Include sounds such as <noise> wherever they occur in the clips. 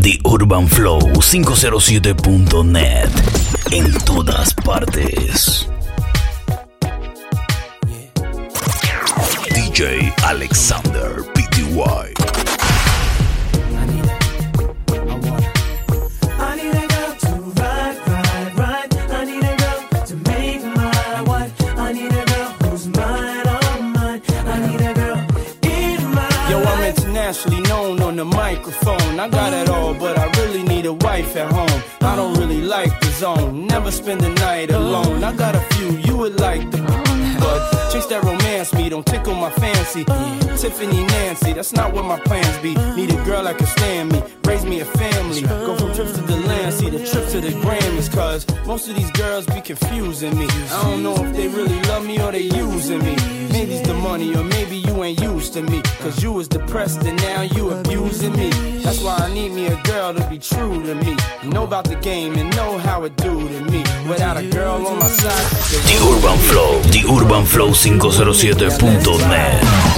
The Urban Flow 507.net. En todas partes. DJ Alexander PTY. I got it all, but I really need a wife at home. I don't really like the zone. Never spend the night alone. I got a few you would like the but chicks that romance me don't tickle my fancy. Tiffany Nancy, that's not what my plans be. Need a girl that can stand me, raise me a family. Go from trips to the land, see the trip to the Grammys. Cause most of these girls be confusing me. I don't know if they really love me or they using me. Maybe it's the money or maybe you ain't used to me. Cause you was depressed and now you abusing me. That's why I need me a girl to be true to me. Know about the game and know how it do to me. Without a girl on my side, The Urban Flow. The Urban Flow 507.net. I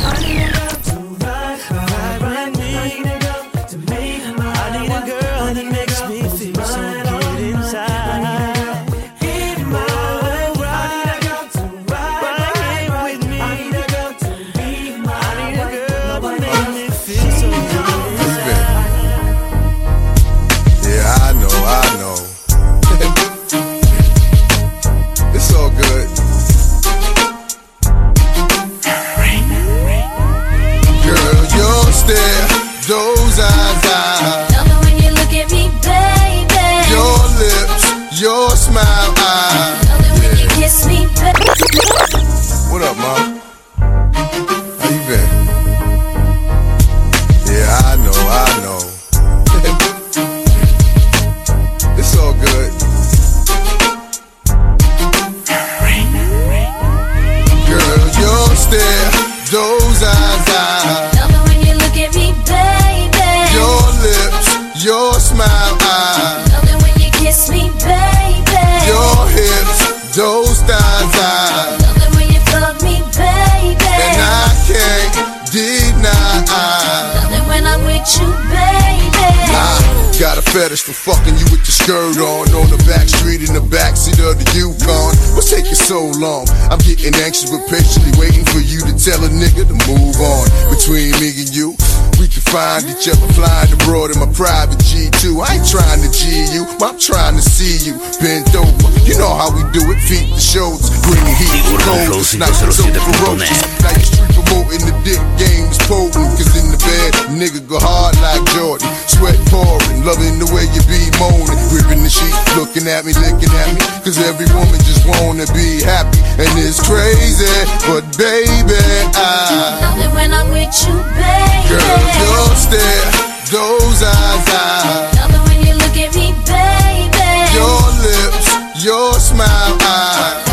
private G2 I ain't trying to G you, I'm trying to see you Bent over, you know how we do it Feet to shoulders, bring heat The Urban cold, Flow it's not so 507.net. ferocious Now you street promoting the dick game is potent Cause in the bed, nigga go hard like Jordan. Sweat pouring, loving the way you be moaning. Gripping the sheet, looking at me, licking at me. Cause every woman just wanna be happy And it's crazy, but baby I Love it when I'm with you, baby. Girl, your stare, those eyes, eyes Love it when you look at me, baby. Your lips, your smile, eyes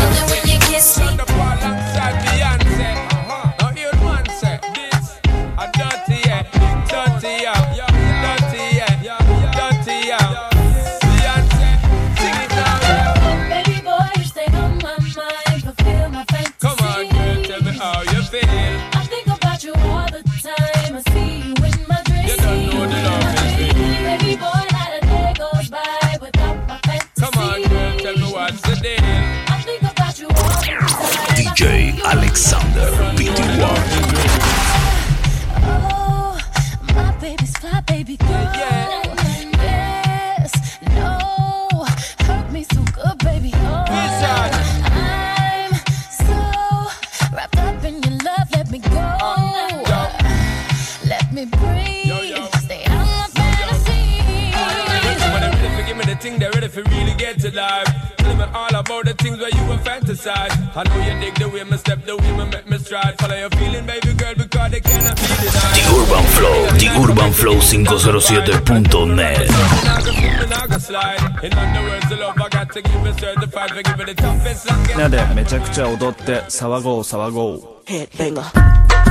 Alexander PTY. Oh, my baby's fly, baby girl. Yeah. Yes, no, hurt me so good, baby. Oh, I'm so wrapped up in your love. Let me go. Let me breathe. Yo, yo. Stay out my fantasy. When they ready for give me the thing, they ready for really get to life Tell me all about the things where you were fantasize. I know you dig the way me step, the way me make me stride. Follow your feeling, baby girl, because they cannot be The denied. Urban Flow. The Urban Flow 507.net. In other words, the love I got to give it certified for giving the toughest song. みんなでめちゃくちゃ踊って騒ごう騒ごう Headbanger.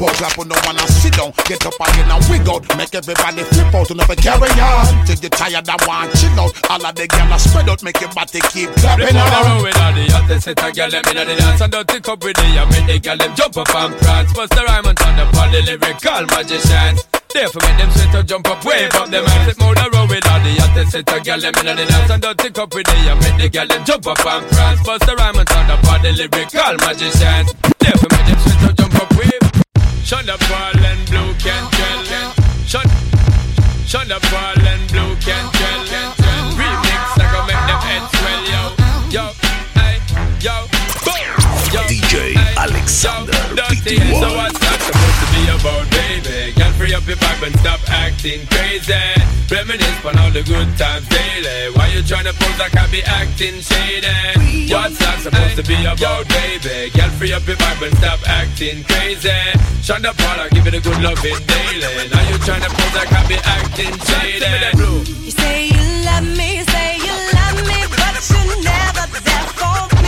jump clap on the one and sit down. Get up again and wiggle. Make everybody flip out and never carry on. Till you tired and want chill out. All of the gyal spread out, make your body keep clapping on the with all the hottest set a girl them inna the dance and think cup with the I make the girl them jump up and prance. Bust the rhyme and turn up all the lyrical magicians. Therefore make them sweat to jump up, wave up them hands. Flip on the road with all the hottest set of girl them inna the dance and dirty cup with the I make the girl them jump up and prance. Bust the rhyme and turn up all the lyrical magicians. Therefore make them sweat to jump up, wave. Shut up, Paul and Blue can tell. Shut, shut up, Paul and Blue can tell. Remix, I go make them heads swell, yo, yo, hey, yo. DJ hey, Alexander yo, dirty, PTY. So what's that supposed to be about, baby? Can free up your vibe and stop acting crazy. Reminisce on all the good times daily. Why you tryna pose like I be acting shady? What's that supposed to be about, baby? Can free up your vibe and stop acting crazy. Shonda Paula, give it a good loving daily. Now you tryna pose like I be acting shady. You say you love me, you say you love me, but you're never there for me.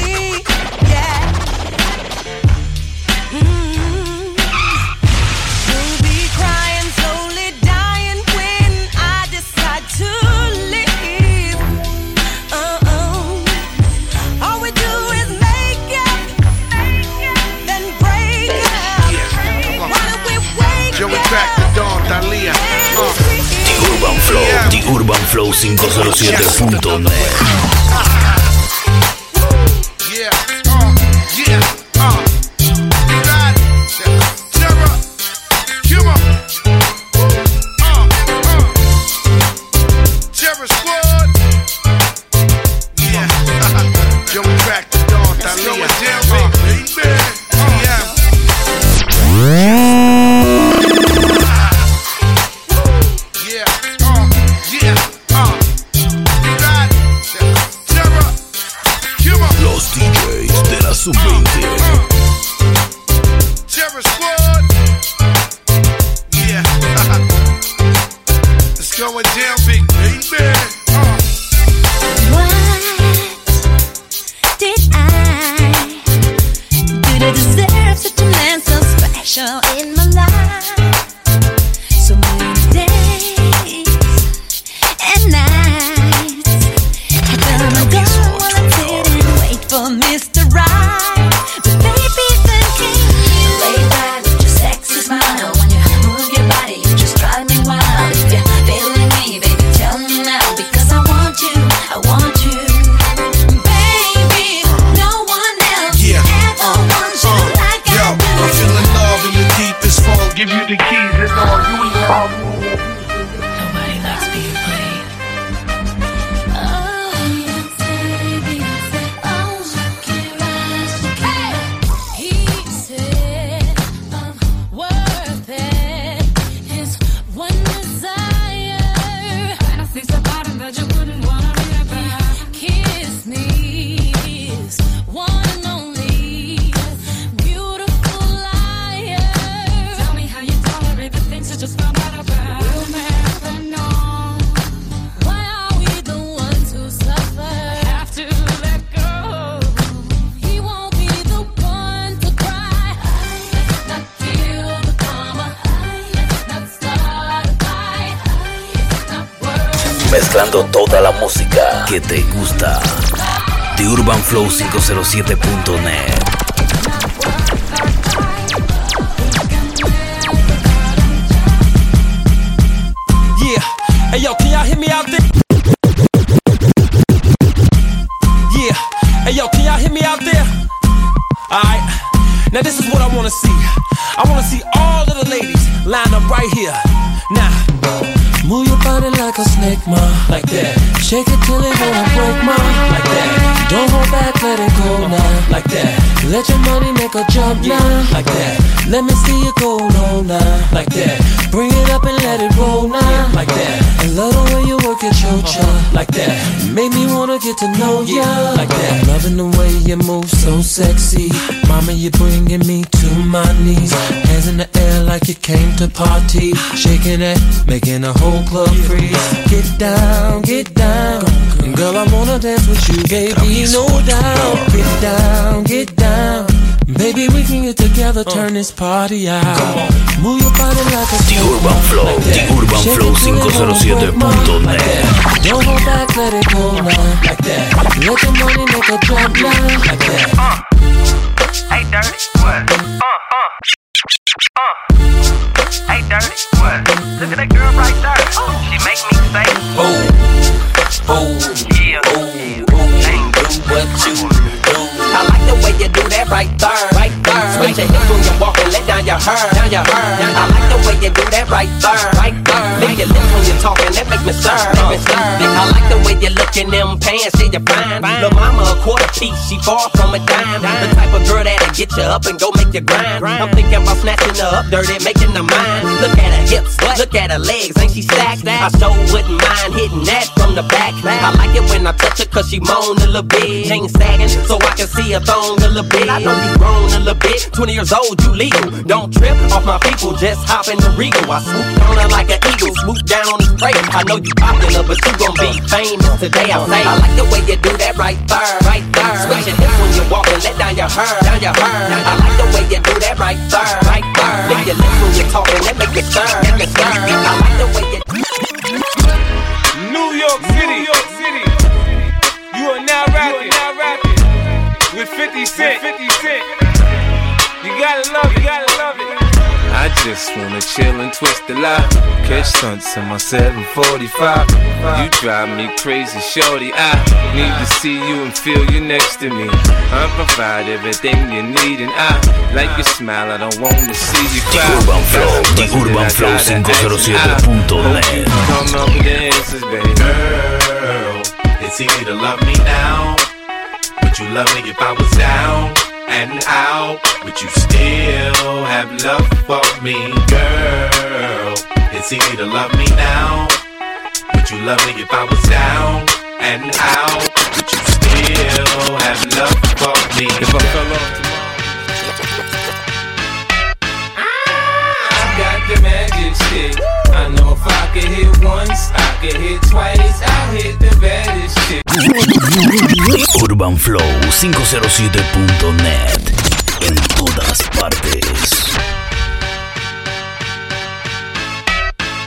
flow507.net 507.net. Yeah. Hey yo, can y'all hear me out there? Yeah. Hey yo, can y'all hear me out there? Alright. Now this is what I wanna see. I wanna see all of the ladies line up right here. Now. Move your body like a snake, ma. Like that. Shake it till it wanna break, ma. Like that. Don't hold back, let it go now. Like that. Let your money make a jump Yeah. now. Like that. Let me see you go low now. Like that. Bring it up and let it roll now. Like that. I love the way you work at your job. Like that. Make me wanna get to know ya. Yeah, like that. I'm loving the way you move so sexy. Mama, you're bringing me to my knees. Hands in the air like you came to party. Shaking it, making the whole club freeze. Get down, get down. Girl, I wanna dance with you, baby, no doubt. Get down, get down. Baby, we can get together, turn this party out. Move your body like a The Urban Flow, The Urban Flow 507.net. Don't hold back, let it go now. Like that. Let the money make a drop now. Like that. Hey, dirty, what? Uh, uh, uh. Hey, what? Look at that girl right there. She make me say, Oh. Oh. yeah, Oh. ain't Do what you do. I like the way you do that right there, right there. Switch your hips when you walk and let down your hair, down your hair. I right there, right there. Lick your lips when you're talking, that make me stir, make me stir. I like the way you look in them pants, see you fine. Lil' mama a quarter piece, she far from a dime. The type of girl that'll get you up and go make you grind. I'm thinking about snatching her up dirty, making her mine. Look at her hips, look at her legs, ain't she stacked? I sure wouldn't mind hitting that from the back. I like it when I touch her cause she moan a little bit. Chain sagging so I can see her thong a little bit. I know you grown a little bit. 20 years old, you legal. Don't trip off my people, just hop in the regal. I swoop on her like an eagle, swoop down on the spray. I know you popular, but you gon' be famous today. I say, I like the way you do that right there, right there. Switch your hips when you walk and let down your hair, down your hair. I like the way you do that right there, right there. Lick your lips when you talking, that make me stir, make me stir. I like the way you. New York City. New York City. You are now rapping. now rapping with 50 Cent. 50 Cent. You gotta love it. You gotta love it. I just wanna chill and twist the lot. Catch stunts in my 745. You drive me crazy, shorty. I need to see you and feel you next to me. I provide everything you need, and I like your smile. I don't wanna see you cry. The cry. Urban Flow, That's The a question Urban I Flow gotta ask you. I 507.net. hope you Come up with the answers, baby. Girl, it's easy to love me now. Would you love me if I was down and out? Would you still have love for me, girl? It's easy to love me now. Would you love me if I was down and out? Would you still have love for me? If I fell off tomorrow. Ah, I got the magic stick. I know if I could hit once, I could hit twice. I'll hit the baddest chick. Urban Flow 507.net. En todas partes.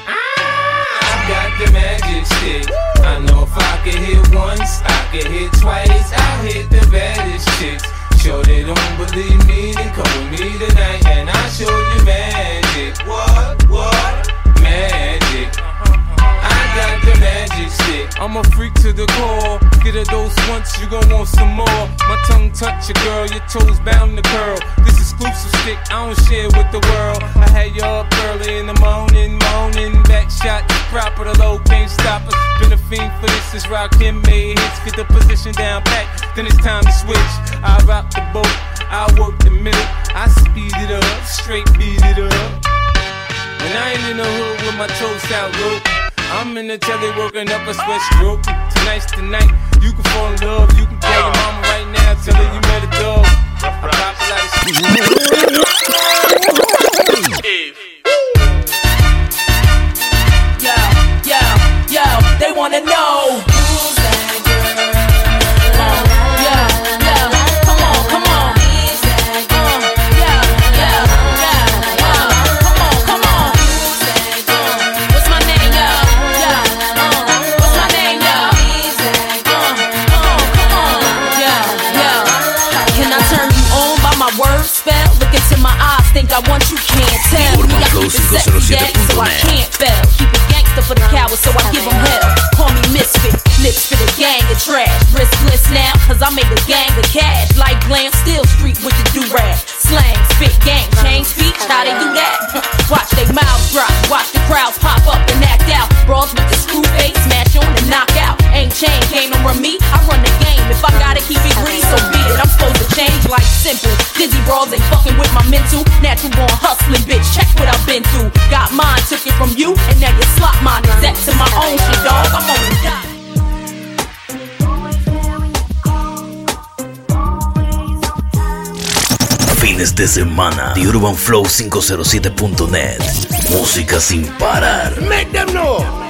I got the magic stick. I know if I could hit once, I could hit twice. I'll hit the baddest chicks. Sure they don't believe me, then come with me tonight and I'll show you magic. What? What? Magic. I got the magic stick. I'm a freak to the core. Get a dose once, you gon' want some more. My tongue touch your girl, your toes bound to curl. This exclusive stick, I don't share with the world. I had you up early in the morning, moaning. Back shot, proper, the low can't stop us. Been a fiend for this, is rock him made hits. Get the position down pat, then it's time to switch. I rock the boat, I work the middle. I speed it up, straight beat with my toes out low, I'm in the telly working up a sweat stroke. Tonight's the night. You can fall in love. You can call your oh. mama right now. Tell her you met a dog. I pop it like Yo, yo, yo, they wanna know. 507.net. So I can't fail. Keep it gangster for the cowards, so I give them hell. Call me misfit, lips for the gang of trash. Riskless now, cause I made a gang of cash. Like glam, still street with the do-rag. Slang, spit, gang, change speech, how they do that? <laughs> watch they mouths drop, watch the crowds pop up and act out. Brawls with the screw face, smash on and knock out. Ain't chain game on me, supposed to like simple. Dizzy brawls ain't fucking with my mental. Natural born hustling, bitch. Check what I've been through. Got mine, took it from you, and now you slot mine. Exact to my own shit, dog. I'm on the dot. Fines de semana. The Urban Flow 507.net. Música sin parar. Make them know.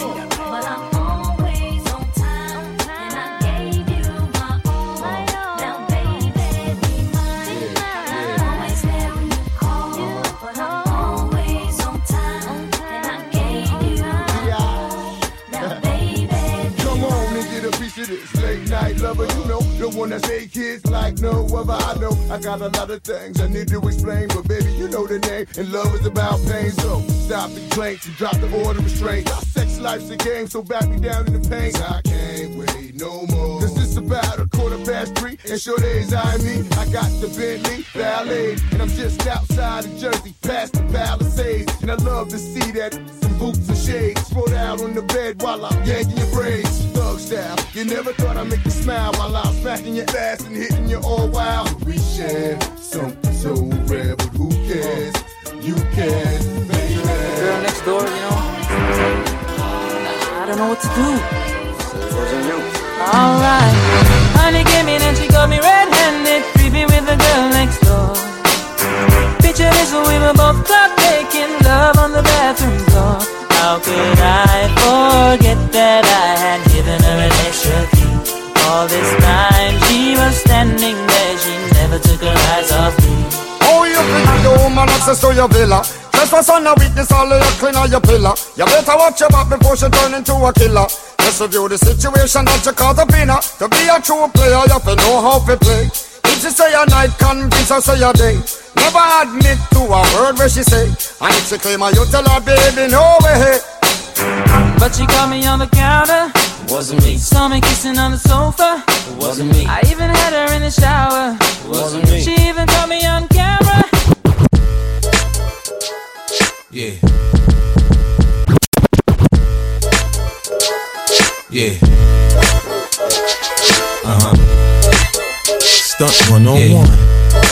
That say kids like no other. I know I got a lot of things I need to explain, but baby, you know the name. And love is about pain, so stop the complaints and drop the order of restraint. Our sex life's a game, so back me down in the paint. I can't wait no more. Cause it's about a quarter past three, and sure days I me. I got the Bentley Ballet, and I'm just outside of Jersey, past the Palisades. And I love to see that some boots and shades spread out on the bed while I'm yanking your braids. Thug style, you never thought I'd make you smile while I'm smacking your ass and hitting you all wild. We share something so rare, but who cares? You can, baby. Girl next door, you know. I don't know what to do. Wasn't you? Alright. Honey came in and she got me red-handed, creepy with the girl next door. Picture this, we were both caught access to your villa? Trespass on a witness, all of your clean on your pillar. You better watch your back before she turn into a killer. Just review the situation that you caught up in her. To be a true player, you have to know how to play. If she say a night, convince her say a day. Never admit to a word where she say. And if she claim her, you tell her, baby, no way. But she caught me on the counter. Wasn't me. Saw me kissing on the sofa. It wasn't me. I even had her in the shower. It wasn't me. She even caught me on Yeah. Yeah. Uh huh. Stunt one on one.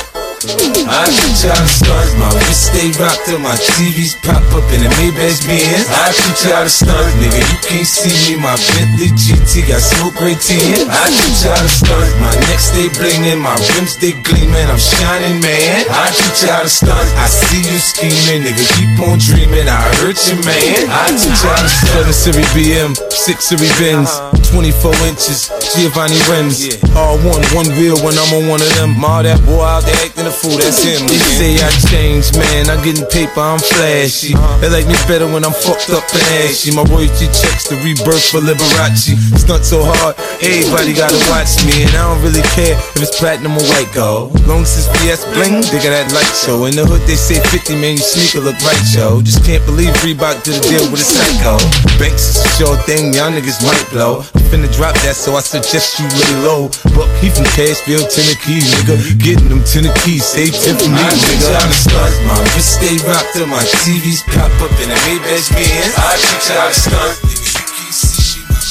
I teach you how to stunt, my wrist stay rocked till my TVs pop up in the Maybach Benz. I shoot you how to stunt, nigga. You can't see me, my Bentley GT got smoke gray tin. I teach you how to stunt, my neck stay blingin', my rims they gleamin', I'm shining, man. I teach you how to stunt. I see you scheming, nigga. Keep on dreaming, I hurt you, man. I teach you how to stunt. 7 Series BM, 6 Series Benz, 24 inches, Giovanni rims. All one, one wheel when I'm on one of them. All that boy out there acting that's him. They say I changed, man. I'm getting paper, I'm flashy. They like me better when I'm fucked up and ashy. My royalty checks the rebirth for Liberace. Stunt so hard, everybody gotta watch me. And I don't really care if it's platinum or white gold. Long it's BS bling, they got that light show. In the hood, they say 50, man, your sneaker look right, yo. Just can't believe Reebok did a deal with a psycho. Banks is a sure thing, y'all niggas might blow. I'm finna drop that, so I suggest you lay low. But he from Cashville, Tennessee, nigga. Getting them Tennessee, 10 for me, nigga. I'm a stunt, my wrist stay rocked till my TVs pop up in a Maybach Benz. I you how to stunt, nigga. You can't see me, my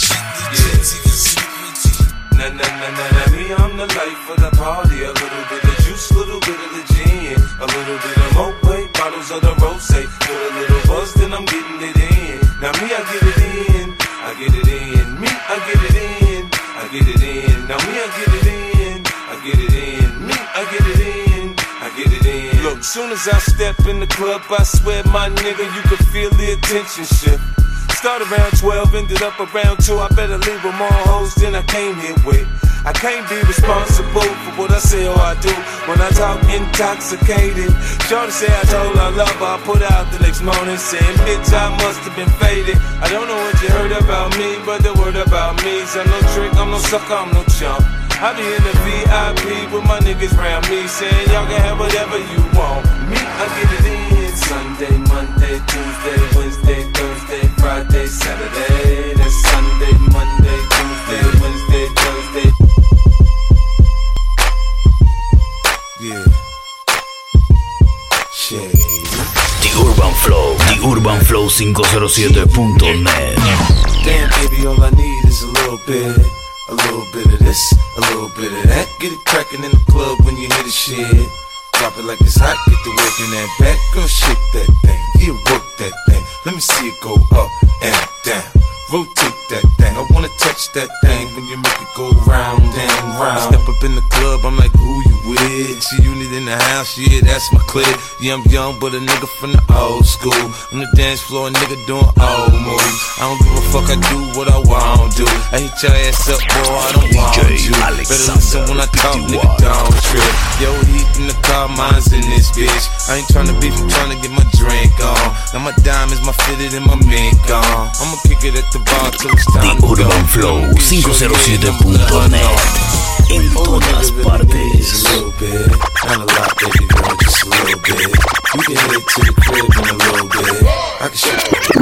Nah, nah, nah, nah, nah, me, I'm the life of the party. Soon as I step in the club, I swear, my nigga, you can feel the attention shift. Start around 12, ended up around 2. I better leave with more hoes than I came here with. I can't be responsible for what I say or I do when I talk intoxicated. Shorty say I told her I love her. I put out morning saying, bitch, I must have been faded. I don't know what you heard about me, but the word about me is I'm no trick, I'm no sucker, I'm no chump. I be in the VIP with my niggas round me saying y'all can have whatever you want. Me, I get it in Sunday, Monday, Tuesday, Wednesday, Thursday, Friday, Saturday. UrbanFlow507.net. Damn, baby, all I need is a little bit. A little bit of this, a little bit of that. Get it in the club when you hear the shit. Drop it like it's hot, get the work in that back. Girl, shake that thing, yeah, work that thing. Let me see it go up and down. Rotate I that thing when you make it go round and round. Step up in the club, I'm like, who you with? She unit in the house, yeah, that's my clip. Yeah, I'm young, but a nigga from the old school. On the dance floor, a nigga doing old moves. I don't give a fuck, I do what I want to. I hit your ass up, boy, I don't want you. Better listen when I talk, nigga, don't trip. Yo, heat in the car, mine's in this bitch. I ain't tryna beef, I'm tryna get my drink on. Now my diamonds, my fitted, and my mink on. I'ma kick it at the bar till it's time to go. Urban Flow 507.net. En todas partes. A little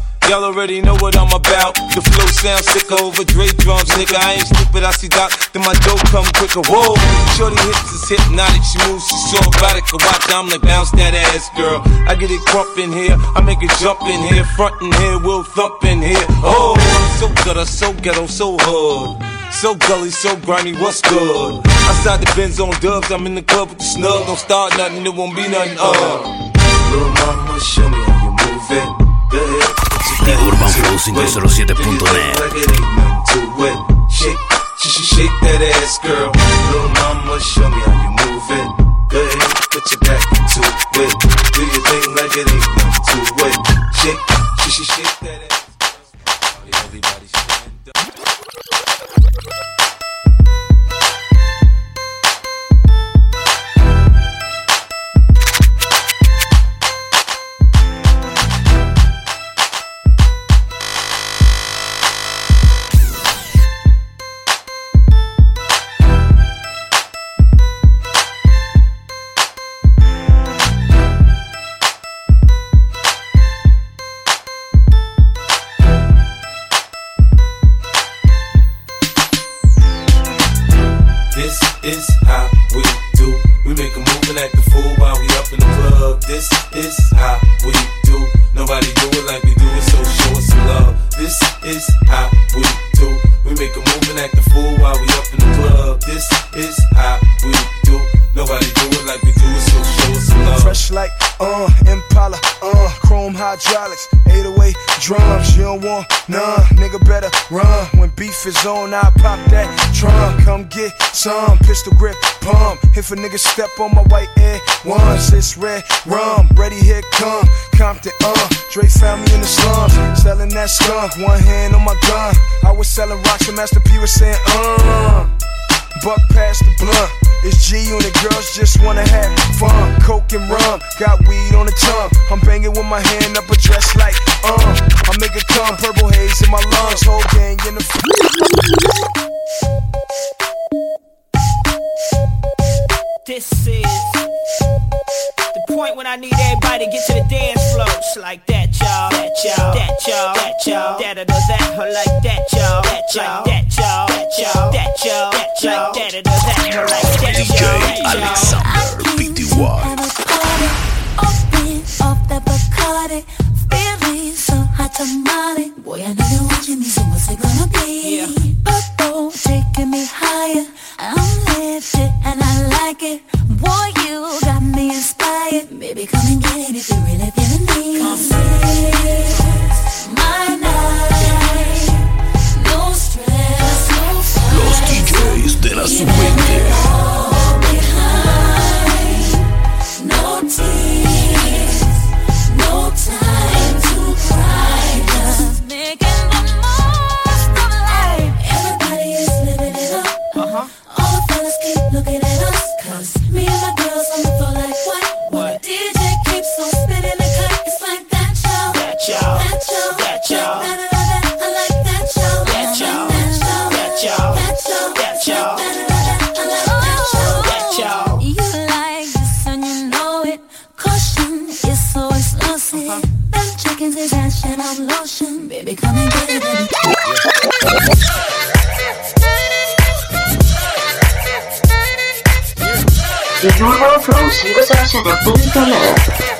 Y'all already know what I'm about. The flow sounds sicker over Dre drums, nigga. I ain't stupid, I see Doc, then my dough come quicker. Whoa, shorty hips is hypnotic, she moves, she's so erotic. Watch, I'm like bounce that ass, girl. I get it crump in here, I make it jump in here, front in here, we'll thump in here. Oh, so gutter, so ghetto, so hood. So gully, so grimy, what's good? Outside the Benz on dubs, I'm in the club with the snug. Don't start nothing, it won't be nothing, uh. Little mama, show me ahead. The Urban Flow 507.net. Like it ain't nothing to it. Shake, sh- sh- shake that ass, girl. Little mama, show me how you move it. Go ahead, put your back A nigga step on my white air once, it's red rum. Ready, here come Compton, uh. Dre found me in the slums, selling that skunk. One hand on my gun. I was selling rocks, and Master P was saying, uh. Buck past the blunt. It's G unit girls just wanna have fun. Coke and rum, got weed on the tongue. I'm banging with my hand up a dress like uh. I make it come, purple haze in my lungs. Whole gang in the this is the point when I need everybody to get to the dance floor. It's like that, y'all. That, y'all. That, y'all. That, y'all. That, or that, or like that, y'all. That, y'all. That, y'all. That, y'all. That, y'all. That, y'all. That, or that, or like that, y'all. DJ Alexander PTY. Open up that Bacardi, feeling so hot tamale. Boy, I know that what you mean, so what's it gonna be? me higher. I'm lifted and I like it. Boy, you got me inspired. Baby, come and get it if you really feeling me. dance. Me 者のブートロー。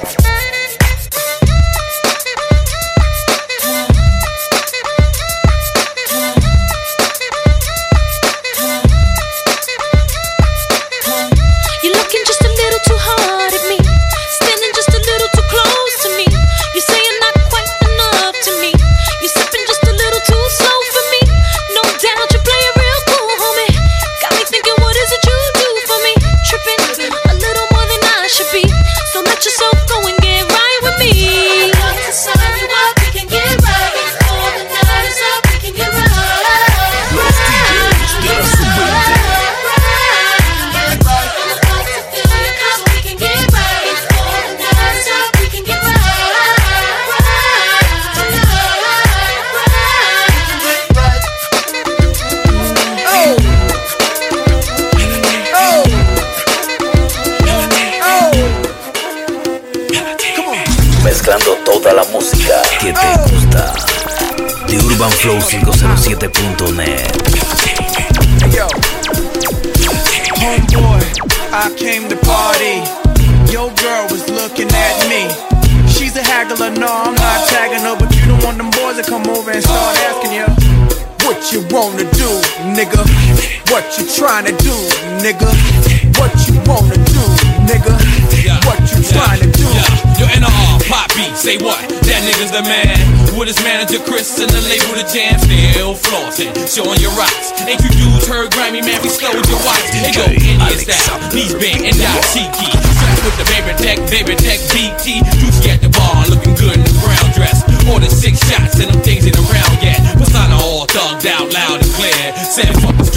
nigga? What you wanna do, nigga? Yeah. What you yeah. trying to do? Yeah. Yo, NR, pop beat, say what? That nigga's the man. With his manager Chris and the label the jam, still flossing, showing your rocks. Ain't you dudes heard Grammy, man? We stole your watch. Hey, go Indian style, knees bent and die cheeky. Trapped with the baby tech, baby tech BT. Juicy at the bar, looking good in the brown dress. More than six shots and them things in the round yet. Persona all thugged out loud and clear. Said fuck the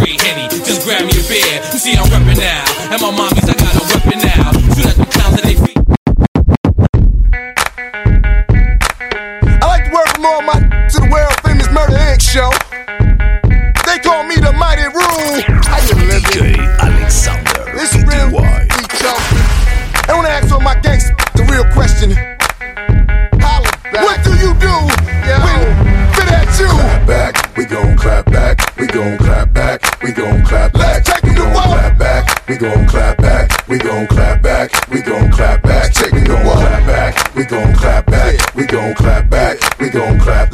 you see, I'm repping now, and my mommy's gon' clap back, we gon' clap back, we gon' clap back, we gon' clap back, we gon' clap back, we gon' clap back, we gon' clap back.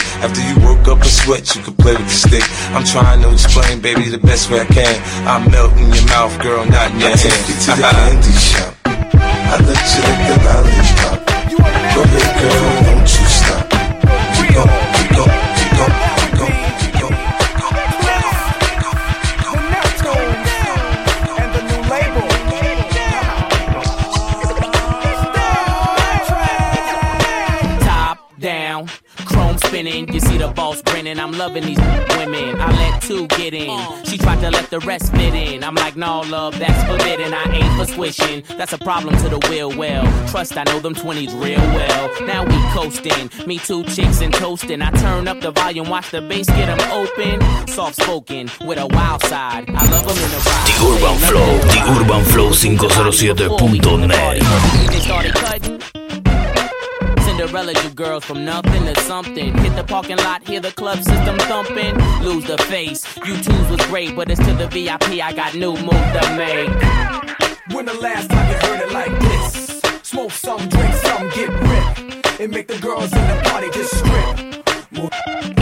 After you woke up a sweat, you could play with the stick. I'm trying to explain, baby, the best way I can. I melt in your mouth, girl, not in your I take you to the <laughs> candy shop. I let you lick the lollipop. Go ahead, girl, don't you stop. Keep going, spinning. You see the boss grinning. I'm loving these women. I let two get in. She tried to let the rest fit in. I'm like, no, love, that's forbidden. I ain't for squishing. That's a problem to the wheel well. Trust, I know them 20s real well. Now we coasting. Me two chicks and toasting. I turn up the volume, watch the bass get them open. Soft spoken with a wild side. I love them in the ride. The Urban Flow, The Urban Flow 507.net. Cinderella, you girls from nothing to something. Hit the parking lot, hear the club system thumping. Lose the face. You twos was great, but it's to the VIP. I got new moves to make. When the last time you heard it like this? Smoke some, drink some, get ripped. It make the girls in the party just strip. More-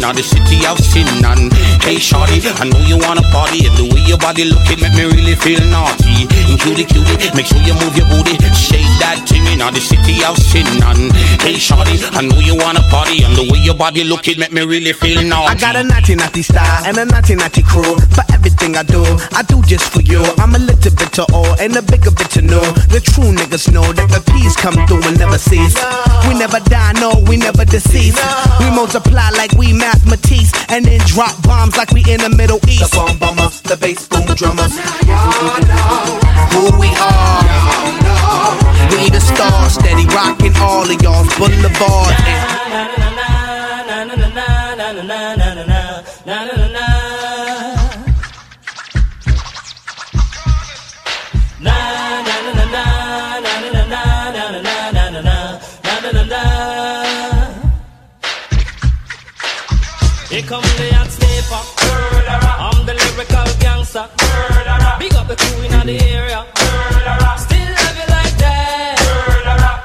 in the city of sin. And hey, shorty, I know you wanna party. And the way your body looking make me really feel naughty. And cutie, cutie, make sure you move your booty. Shake that thing in the city of sin. And hey, shorty, I know you wanna party. And the way your body looking make me really feel naughty. I got a naughty naughty style and a naughty naughty crew. For everything I do, I do just for you. I'm a little bit to all and a bigger bit to know. The true niggas know that the peace come through and never cease. We never die, no, we never decease. We multiply like we mathematics and then drop bombs like we in the Middle East. The bomb bomber, the bass boom drummers. Who we are. We the stars, steady rocking all of y'all's boulevard. Come the hot stepper. I'm the lyrical gangster. Murderer. Big up the crew in the area. Murderer. Still love you like that. Murderer.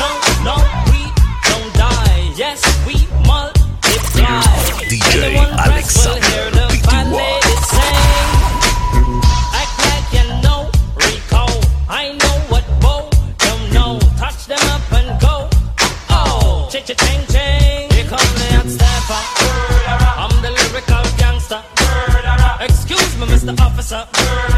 No, no, we don't die. Yes, we multiply. DJ Anyone Mr. Officer.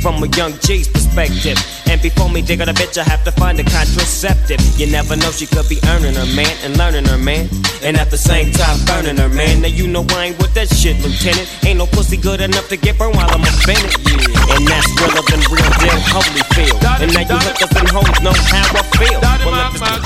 from a young G's perspective. And before me dig on a bitch, I have to find a contraceptive. You never know, she could be earning her man and learning her man. And at the same time, burning her man. Now you know I ain't with that shit, Lieutenant. Ain't no pussy good enough to get burned while I'm offended. Yeah. And that's realer than real deal Holyfield. And now you hookers and hoes know how I feel. Well, if it's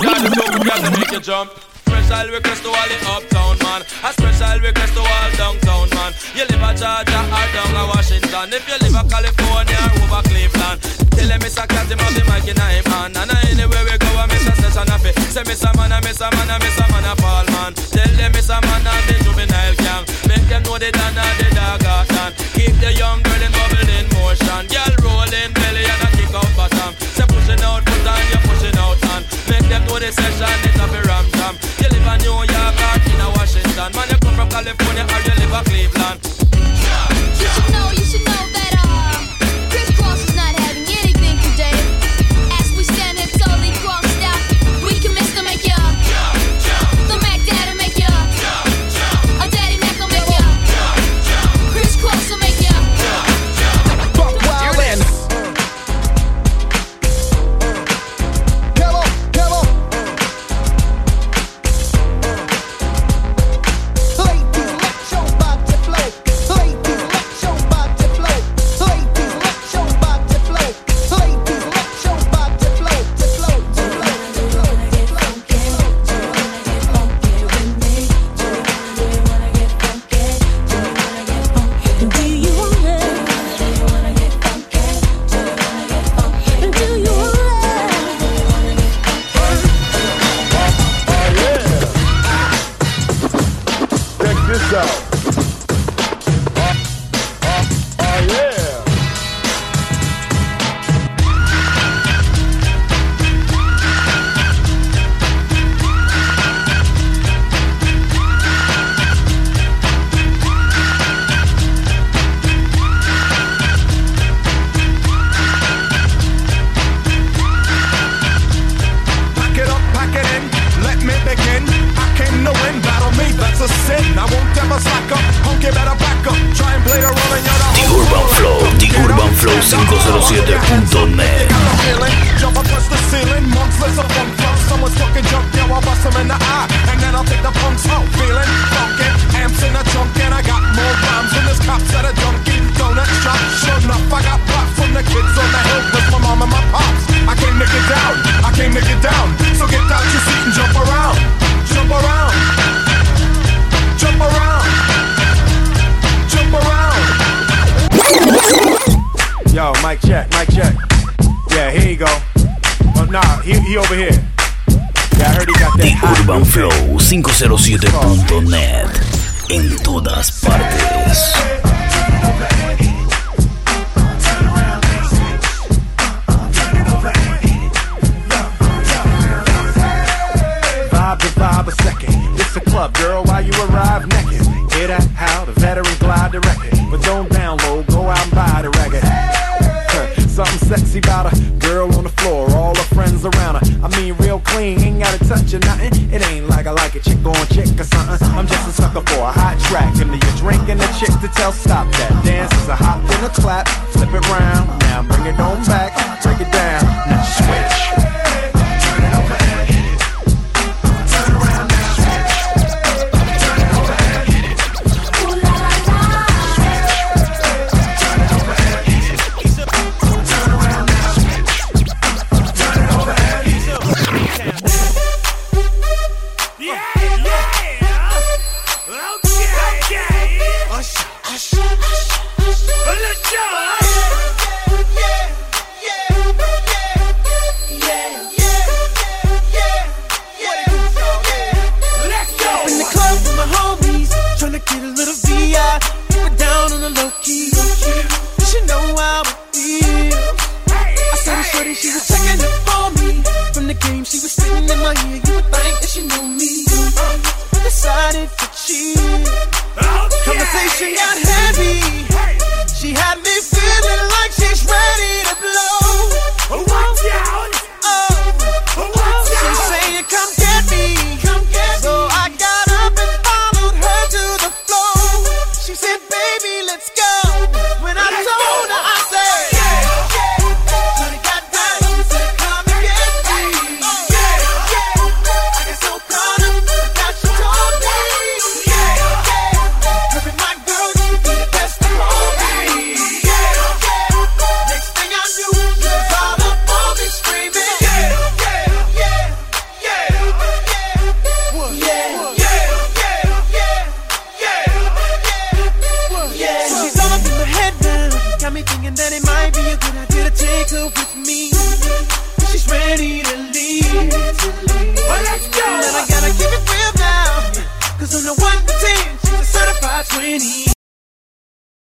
Special request to all the uptown man. A special request to all downtown man. You live at Georgia or down at Washington. If you live at California or over Cleveland Tell them Mr. Cat him the mic in him hand. And anywhere we go I miss a session of it. Say Mr. Man I miss a man I miss a man a Paul man. Tell them Mr. Man and the juvenile gang. Make them know the dan and the dog out done. Keep the young girl in bubble in motion. Girl rolling belly and a kick out bottom. Say pushing out foot and you pushing out hand. Make them know the session it a ram jam live in New York or in Washington. Man you come from California or you live in Cleveland Yo, mic check, mic check. Yeah, here you go. Oh, nah, he, he over here. Yeah, I heard he got that The hot Urban Flow 507.net. En todas partes. Vibe to vibe a second. It's a club, girl, while you arrive naked. Hear that? How the veteran glide the record. But don't download, sexy about a girl on the floor, all her friends around her. I mean, real clean, ain't gotta touch or nothing. It ain't like I like a chick on chick or something. I'm just a sucker for a hot track. And you're drinking a chick to tell stop that. Dance is a hop and a clap, flip it round. Now bring it on back, break it down, now switch.